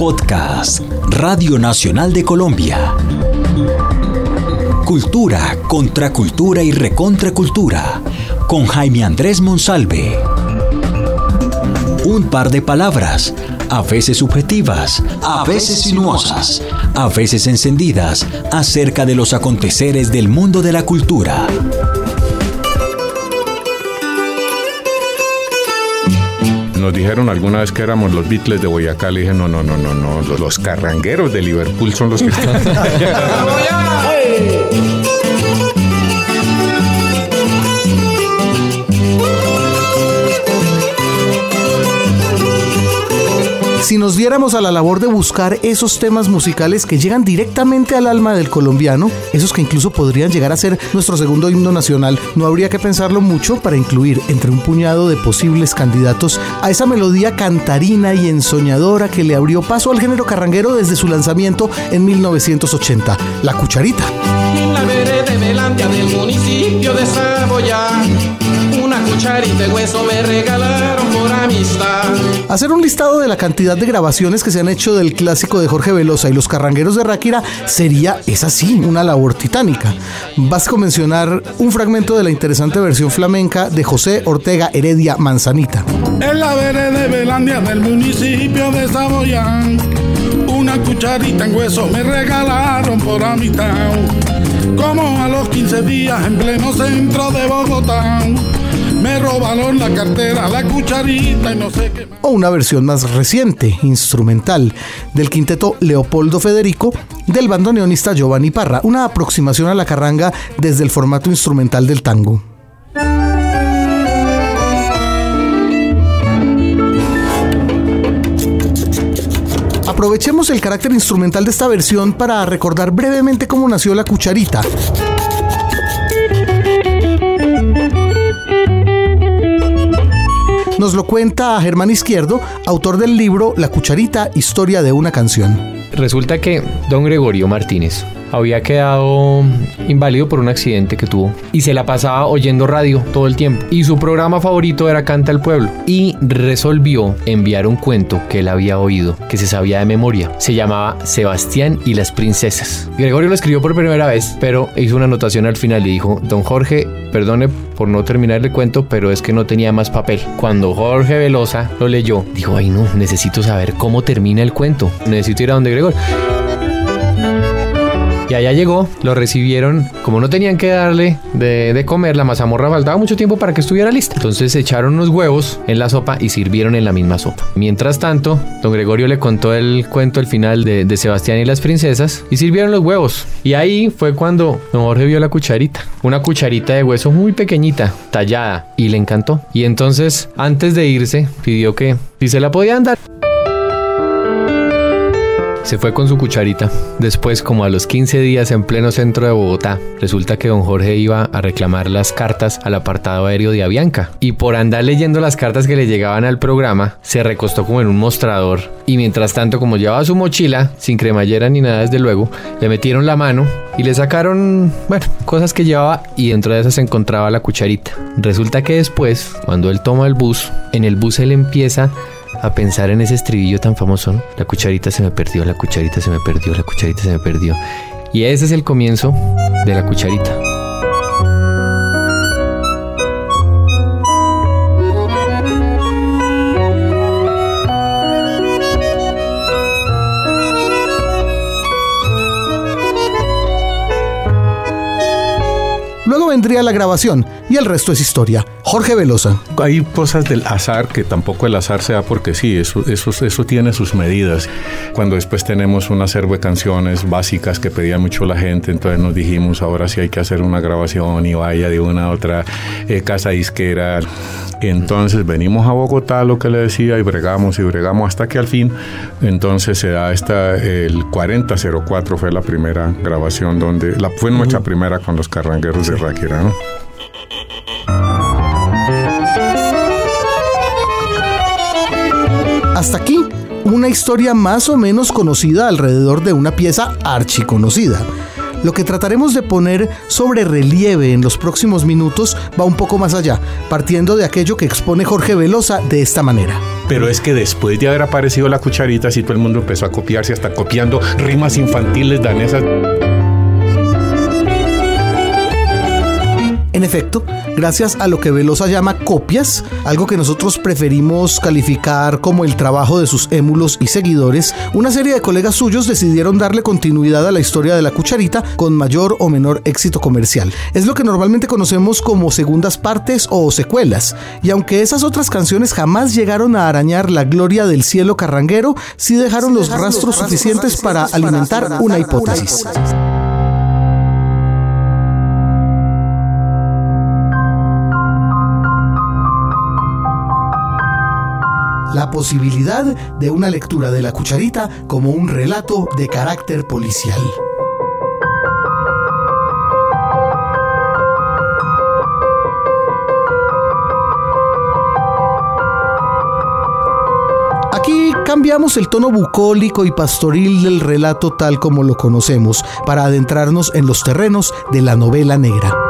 Podcast, Radio Nacional de Colombia. Cultura, contracultura y recontracultura, con Jaime Andrés Monsalve. Un par de palabras, a veces subjetivas, a veces sinuosas, a veces encendidas, acerca de los aconteceres del mundo de la cultura. Nos dijeron alguna vez que éramos los Beatles de Boyacá. Le dije, no, no, no, no, no. Los, los carrangueros de Liverpool son los que están. si nos diéramos a la labor de buscar esos temas musicales que llegan directamente al alma del colombiano, esos que incluso podrían llegar a ser nuestro segundo himno nacional, no habría que pensarlo mucho para incluir entre un puñado de posibles candidatos a esa melodía cantarina y ensoñadora que le abrió paso al género carranguero desde su lanzamiento en 1980, La Cucharita. Una cucharita de hueso me regalaron por amistad. Hacer un listado de la cantidad de grabaciones que se han hecho del clásico de Jorge Velosa y los carrangueros de Ráquira sería, es así, una labor titánica. Basta con mencionar un fragmento de la interesante versión flamenca de José Ortega Heredia Manzanita. En la vereda de Belandia del municipio de Saboyán, una cucharita en hueso me regalaron por amistad. Como a los 15 días en pleno centro de Bogotá me robaron la cartera, la cucharita y no sé qué O una versión más reciente, instrumental, del quinteto Leopoldo Federico del bandoneonista Giovanni Parra, una aproximación a la carranga desde el formato instrumental del tango. Aprovechemos el carácter instrumental de esta versión para recordar brevemente cómo nació la cucharita. Nos lo cuenta Germán Izquierdo, autor del libro La Cucharita, Historia de una canción. Resulta que don Gregorio Martínez había quedado inválido por un accidente que tuvo y se la pasaba oyendo radio todo el tiempo. Y su programa favorito era Canta el Pueblo. Y resolvió enviar un cuento que él había oído, que se sabía de memoria. Se llamaba Sebastián y las princesas. Gregorio lo escribió por primera vez, pero hizo una anotación al final y dijo, don Jorge, perdone por no terminar el cuento, pero es que no tenía más papel. Cuando Jorge Velosa lo leyó, dijo, ay no, necesito saber cómo termina el cuento. Necesito ir a donde Gregorio. Y allá llegó, lo recibieron, como no tenían que darle de, comer, la mazamorra faltaba mucho tiempo para que estuviera lista. Entonces echaron unos huevos en la sopa y sirvieron en la misma sopa. Mientras tanto, don Gregorio le contó el cuento, el final de, de Sebastián y las princesas, y sirvieron los huevos. Y ahí fue cuando don Jorge vio la cucharita, una cucharita de hueso muy pequeñita, tallada, y le encantó. Y entonces, antes de irse, pidió que si se la podían dar. Se fue con su cucharita. Después, como a los 15 días en pleno centro de Bogotá, resulta que don Jorge iba a reclamar las cartas al apartado aéreo de Avianca. Y por andar leyendo las cartas que le llegaban al programa, se recostó como en un mostrador. Y mientras tanto, como llevaba su mochila, sin cremallera ni nada desde luego, le metieron la mano y le sacaron, bueno, cosas que llevaba y dentro de esas se encontraba la cucharita. Resulta que después, cuando él toma el bus, en el bus él empieza a pensar en ese estribillo tan famoso, La cucharita se me perdió, la cucharita se me perdió, la cucharita se me perdió. Y ese es el comienzo de la cucharita. Luego vendría la grabación y el resto es historia. Jorge Velosa. Hay cosas del azar que tampoco el azar sea porque sí, eso, eso, eso tiene sus medidas. Cuando después tenemos un acervo de canciones básicas que pedía mucho la gente, entonces nos dijimos ahora sí hay que hacer una grabación y vaya de una a otra eh, casa disquera. Entonces venimos a Bogotá, lo que le decía, y bregamos y bregamos hasta que al fin, entonces se da esta, el 4004 fue la primera grabación donde, la, fue nuestra primera con los carrangueros de Ráquira, Hasta aquí, una historia más o menos conocida alrededor de una pieza archiconocida. Lo que trataremos de poner sobre relieve en los próximos minutos va un poco más allá, partiendo de aquello que expone Jorge Velosa de esta manera. Pero es que después de haber aparecido la cucharita, así todo el mundo empezó a copiarse, hasta copiando rimas infantiles danesas. En efecto, gracias a lo que Velosa llama copias, algo que nosotros preferimos calificar como el trabajo de sus émulos y seguidores, una serie de colegas suyos decidieron darle continuidad a la historia de la cucharita con mayor o menor éxito comercial. Es lo que normalmente conocemos como segundas partes o secuelas, y aunque esas otras canciones jamás llegaron a arañar la gloria del cielo carranguero, sí dejaron los rastros suficientes para alimentar una hipótesis. La posibilidad de una lectura de la cucharita como un relato de carácter policial. Aquí cambiamos el tono bucólico y pastoril del relato tal como lo conocemos para adentrarnos en los terrenos de la novela negra.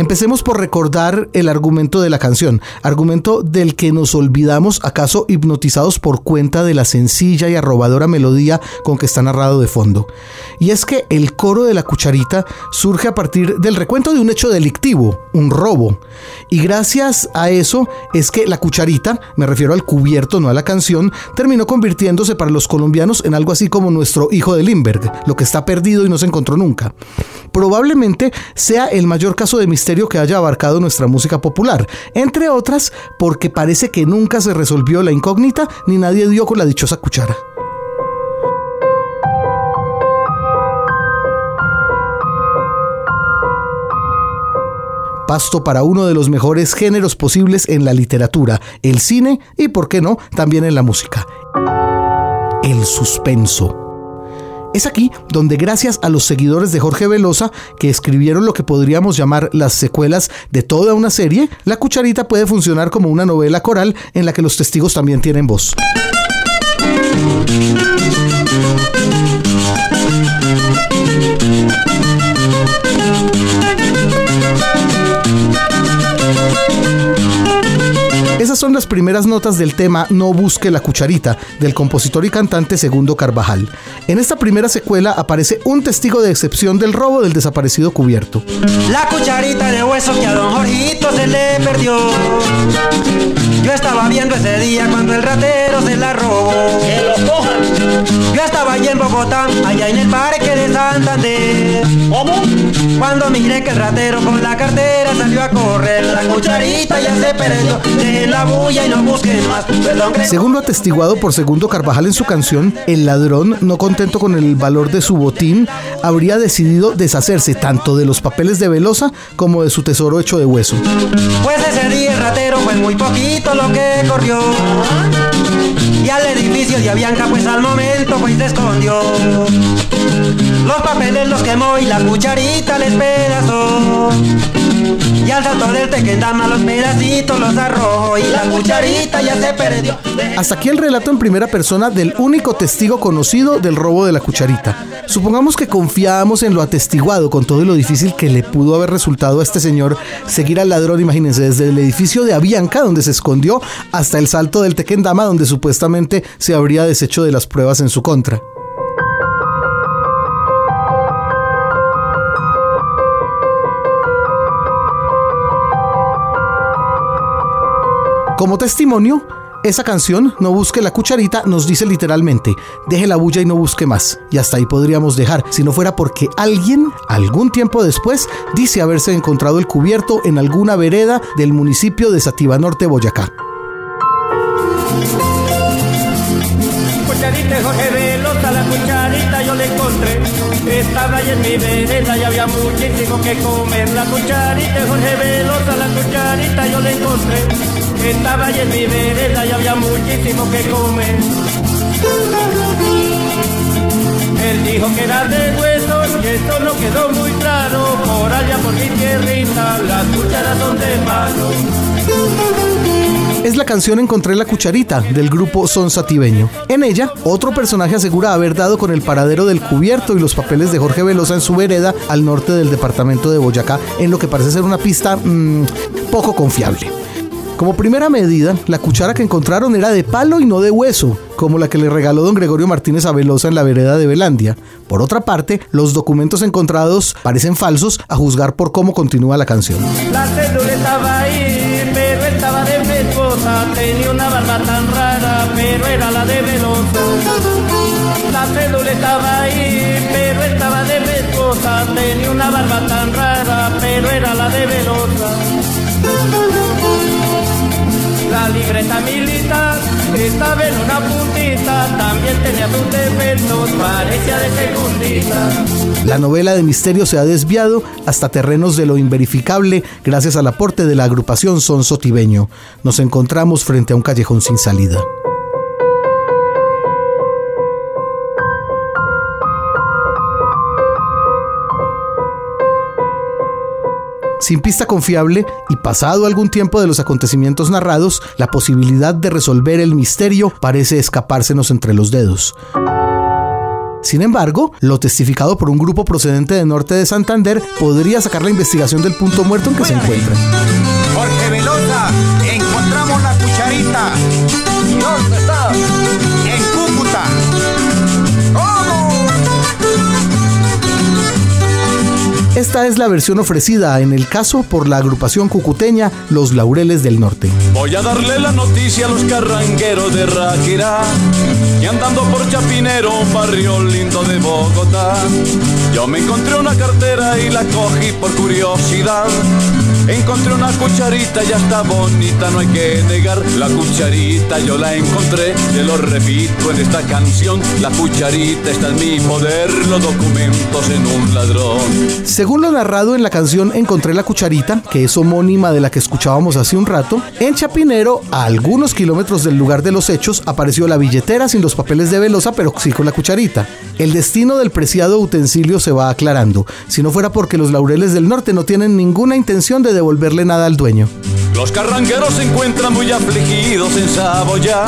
Empecemos por recordar el argumento de la canción, argumento del que nos olvidamos acaso hipnotizados por cuenta de la sencilla y arrobadora melodía con que está narrado de fondo. Y es que el coro de la cucharita surge a partir del recuento de un hecho delictivo, un robo. Y gracias a eso es que la cucharita, me refiero al cubierto, no a la canción, terminó convirtiéndose para los colombianos en algo así como nuestro hijo de Limberg, lo que está perdido y no se encontró nunca. Probablemente sea el mayor caso de misterio que haya abarcado nuestra música popular, entre otras porque parece que nunca se resolvió la incógnita ni nadie dio con la dichosa cuchara. pasto para uno de los mejores géneros posibles en la literatura, el cine y, por qué no, también en la música. El suspenso. Es aquí donde gracias a los seguidores de Jorge Velosa, que escribieron lo que podríamos llamar las secuelas de toda una serie, La Cucharita puede funcionar como una novela coral en la que los testigos también tienen voz. Esas son las primeras notas del tema No busque la cucharita del compositor y cantante Segundo Carvajal. En esta primera secuela aparece un testigo de excepción del robo del desaparecido cubierto. La cucharita de hueso que a don Jorgito se le perdió. Yo estaba viendo ese día cuando el ratero se la robó. Que lo cojan. Yo estaba allí en Bogotá, allá en el parque de Santander. ¿Cómo? Cuando miré que el ratero con la cartera salió a correr, la cucharita ya se perdió. la bulla y no busquen más. Según lo atestiguado por Segundo Carvajal en su canción, el ladrón, no contento con el valor de su botín, habría decidido deshacerse tanto de los papeles de Velosa como de su tesoro hecho de hueso. Pues ese día el ratero fue muy poquito lo que corrió. Y al edificio de Avianca pues al momento pues se escondió. Los papeles los quemó y la cucharita les pedazó. Y al salto del tequendama los pedacitos los arrojó y la cucharita ya se perdió. Hasta aquí el relato en primera persona del único testigo conocido del robo de la cucharita. Supongamos que confiábamos en lo atestiguado con todo lo difícil que le pudo haber resultado a este señor seguir al ladrón, imagínense, desde el edificio de Avianca donde se escondió hasta el salto del tequendama donde supuestamente se habría deshecho de las pruebas en su contra. Como testimonio, esa canción, No busque la cucharita, nos dice literalmente, deje la bulla y no busque más. Y hasta ahí podríamos dejar, si no fuera porque alguien, algún tiempo después, dice haberse encontrado el cubierto en alguna vereda del municipio de Sativa Norte, Boyacá. Yo le encontré. Estaba ahí en mi vereda y había muchísimo que comer. La cucharita Jorge Velosa, la cucharita yo le encontré. Estaba allí en mi vereda y había muchísimo que comer. Él dijo que era de hueso y esto no quedó muy claro. Por allá por mi tierrita las cucharas son de palo. Es la canción Encontré la cucharita del grupo Son Sativeño. En ella, otro personaje asegura haber dado con el paradero del cubierto y los papeles de Jorge Velosa en su vereda al norte del departamento de Boyacá, en lo que parece ser una pista mmm, poco confiable. Como primera medida, la cuchara que encontraron era de palo y no de hueso, como la que le regaló don Gregorio Martínez a Velosa en la vereda de Belandia. Por otra parte, los documentos encontrados parecen falsos a juzgar por cómo continúa la canción. La Tenía una barba tan rara, pero era la de Velosa. La cédula estaba ahí, pero estaba de mi esposa. Tenía una barba tan rara, pero era la de Velosa. Libreta militar una puntita, también tenía sus defectos, de segundita. La novela de misterio se ha desviado hasta terrenos de lo inverificable gracias al aporte de la agrupación Son Sotibeño. Nos encontramos frente a un callejón sin salida. Sin pista confiable y pasado algún tiempo de los acontecimientos narrados, la posibilidad de resolver el misterio parece escapársenos entre los dedos. Sin embargo, lo testificado por un grupo procedente de norte de Santander podría sacar la investigación del punto muerto en que se encuentra. Jorge Velosa, encontramos la cucharita. Esta es la versión ofrecida en el caso por la agrupación cucuteña Los Laureles del Norte. Voy a darle la noticia a los carranqueros de Ráquira y andando por Chapinero, barrio lindo de Bogotá. Yo me encontré una cartera y la cogí por curiosidad. Encontré una cucharita, ya está bonita, no hay que negar. La cucharita yo la encontré, te lo repito en esta canción. La cucharita está en mi poder, los documentos en un ladrón. Según lo narrado en la canción Encontré la cucharita, que es homónima de la que escuchábamos hace un rato, en Chapinero, a algunos kilómetros del lugar de los hechos, apareció la billetera sin los papeles de Velosa, pero sí con la cucharita. El destino del preciado utensilio se va aclarando, si no fuera porque los laureles del norte no tienen ninguna intención de devolverle nada al dueño. Los carranqueros se encuentran muy afligidos en Saboya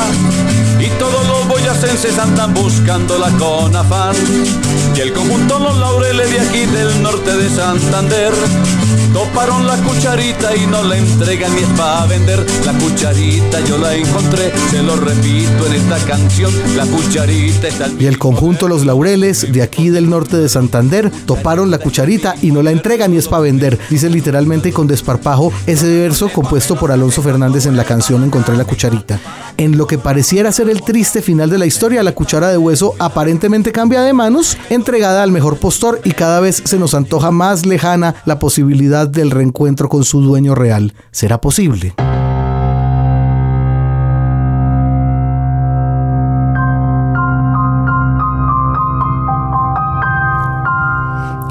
y todos los boyacenses andan buscándola con afán. Y el conjunto Los Laureles de aquí del norte de Santander toparon la cucharita y no la entregan ni es para vender. La cucharita yo la encontré, se lo repito en esta canción. La cucharita está Y el conjunto Los Laureles de aquí del norte de Santander toparon la cucharita y no la entregan ni es para vender. Dice literalmente con desparpajo ese verso compuesto por Alonso Fernández en la canción Encontré la cucharita. En lo que pareciera ser el triste final de la historia, la cuchara de hueso aparentemente cambia de manos, entregada al mejor postor y cada vez se nos antoja más lejana la posibilidad del reencuentro con su dueño real. ¿Será posible?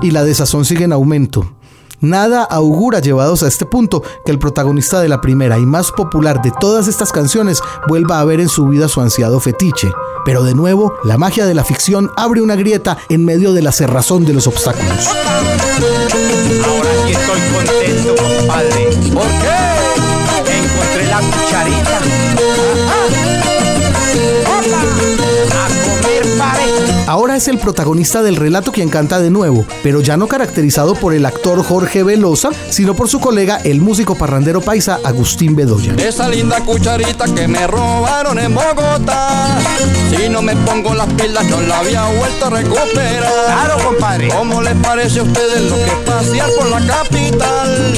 Y la desazón sigue en aumento. Nada augura llevados a este punto que el protagonista de la primera y más popular de todas estas canciones vuelva a ver en su vida su ansiado fetiche. Pero de nuevo, la magia de la ficción abre una grieta en medio de la cerrazón de los obstáculos. Ahora sí estoy contento, compadre. ¿Por qué? Ahora es el protagonista del relato quien canta de nuevo, pero ya no caracterizado por el actor Jorge Velosa, sino por su colega, el músico parrandero paisa Agustín Bedoya. Esa linda cucharita que me robaron en Bogotá. Si no me pongo las pilas, no la había vuelto a recuperar. Claro, compadre. ¿Cómo les parece a ustedes lo que es pasear por la capital?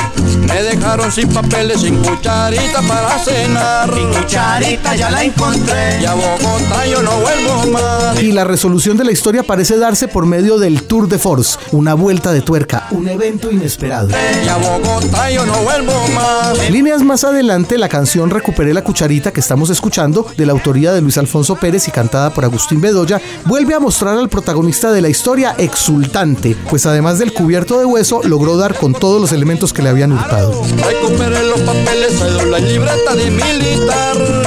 Me dejaron sin papeles, sin cucharita para cenar. Mi cucharita ya la encontré. Y a Bogotá yo no vuelvo más. Y la resolución de la historia parece darse por medio del Tour de Force, una vuelta de tuerca, un evento inesperado. Y a Bogotá yo no vuelvo más. Líneas más adelante, la canción Recuperé la cucharita que estamos escuchando, de la autoría de Luis Alfonso Pérez y cantada por Agustín Bedoya, vuelve a mostrar al protagonista de la historia exultante, pues además del cubierto de hueso, logró dar con todos los elementos que le habían hurtado. Recuperé los papeles, la libreta de militar.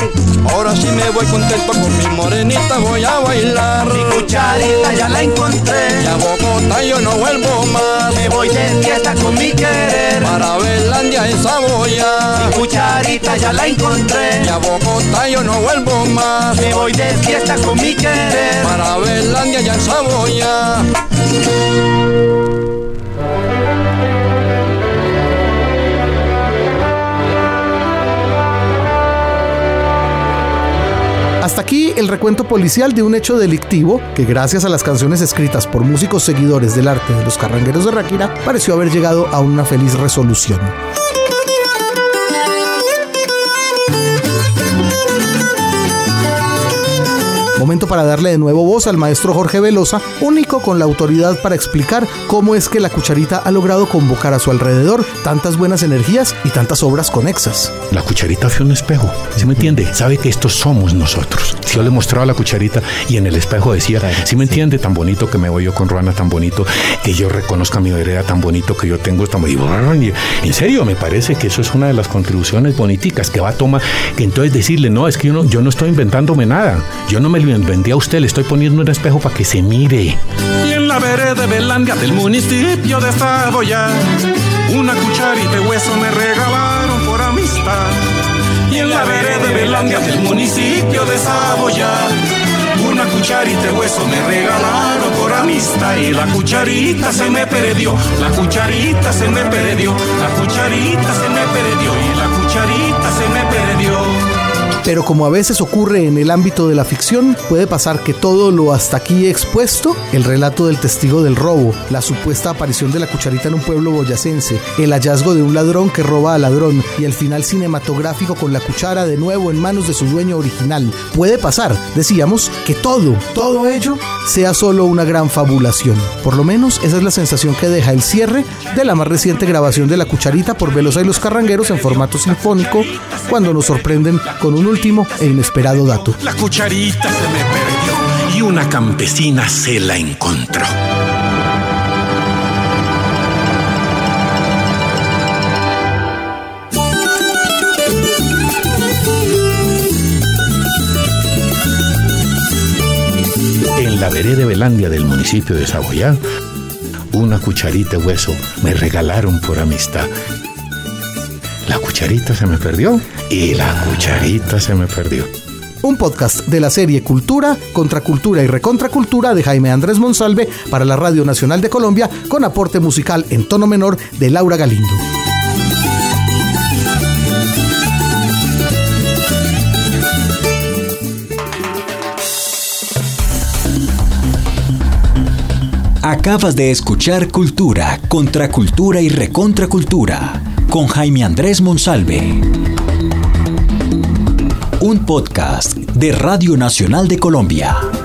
Ahora sí me voy contento con mi morenita, voy a bailar. Mi cucharita ya la encontré. Y a Bogotá yo no vuelvo más. Me voy de fiesta con mi querer. Para Belandia en Saboya. Mi cucharita ya la encontré. Y a Bogotá yo no vuelvo más. Me voy de fiesta con mi querer. Para Belandia ya en Saboya. Hasta aquí el recuento policial de un hecho delictivo que gracias a las canciones escritas por músicos seguidores del arte de los carrangueros de Ráquira pareció haber llegado a una feliz resolución. Momento para darle de nuevo voz al maestro Jorge Velosa, único con la autoridad para explicar cómo es que la cucharita ha logrado convocar a su alrededor tantas buenas energías y tantas obras conexas. La cucharita fue un espejo, ¿sí me entiende? Sabe que estos somos nosotros. Yo le mostraba la cucharita y en el espejo decía, ¿sí me entiende? Tan bonito que me voy yo con Ruana, tan bonito que yo reconozca mi vereda, tan bonito que yo tengo bonito. En serio, me parece que eso es una de las contribuciones boniticas que va a tomar, que entonces decirle, no, es que yo no, yo no estoy inventándome nada, yo no me lo inventé a usted, le estoy poniendo un espejo para que se mire. Y en la vereda de Belandia del municipio de Saboya, una cucharita de hueso me regalaron por amistad. Y en la vereda de Belandia del municipio de Saboya, una cucharita de hueso me regalaron por amistad. Y la cucharita se me perdió, la cucharita se me perdió, la cucharita se me perdió y la cucharita se me perdió. Pero como a veces ocurre en el ámbito de la ficción, puede pasar que todo lo hasta aquí expuesto, el relato del testigo del robo, la supuesta aparición de la cucharita en un pueblo boyacense, el hallazgo de un ladrón que roba al ladrón y el final cinematográfico con la cuchara de nuevo en manos de su dueño original, puede pasar, decíamos, que todo, todo ello sea solo una gran fabulación. Por lo menos esa es la sensación que deja el cierre de la más reciente grabación de la cucharita por Velosa y los Carrangueros en formato sinfónico, cuando nos sorprenden con un último e inesperado dato. La cucharita se me perdió y una campesina se la encontró. En la vereda de Belandia del municipio de Saboyá, una cucharita de hueso me regalaron por amistad. La cucharita se me perdió y la cucharita se me perdió. Un podcast de la serie Cultura, Contracultura y Recontracultura de Jaime Andrés Monsalve para la Radio Nacional de Colombia con aporte musical en tono menor de Laura Galindo. Acabas de escuchar Cultura, Contracultura y Recontracultura con Jaime Andrés Monsalve. Un podcast de Radio Nacional de Colombia.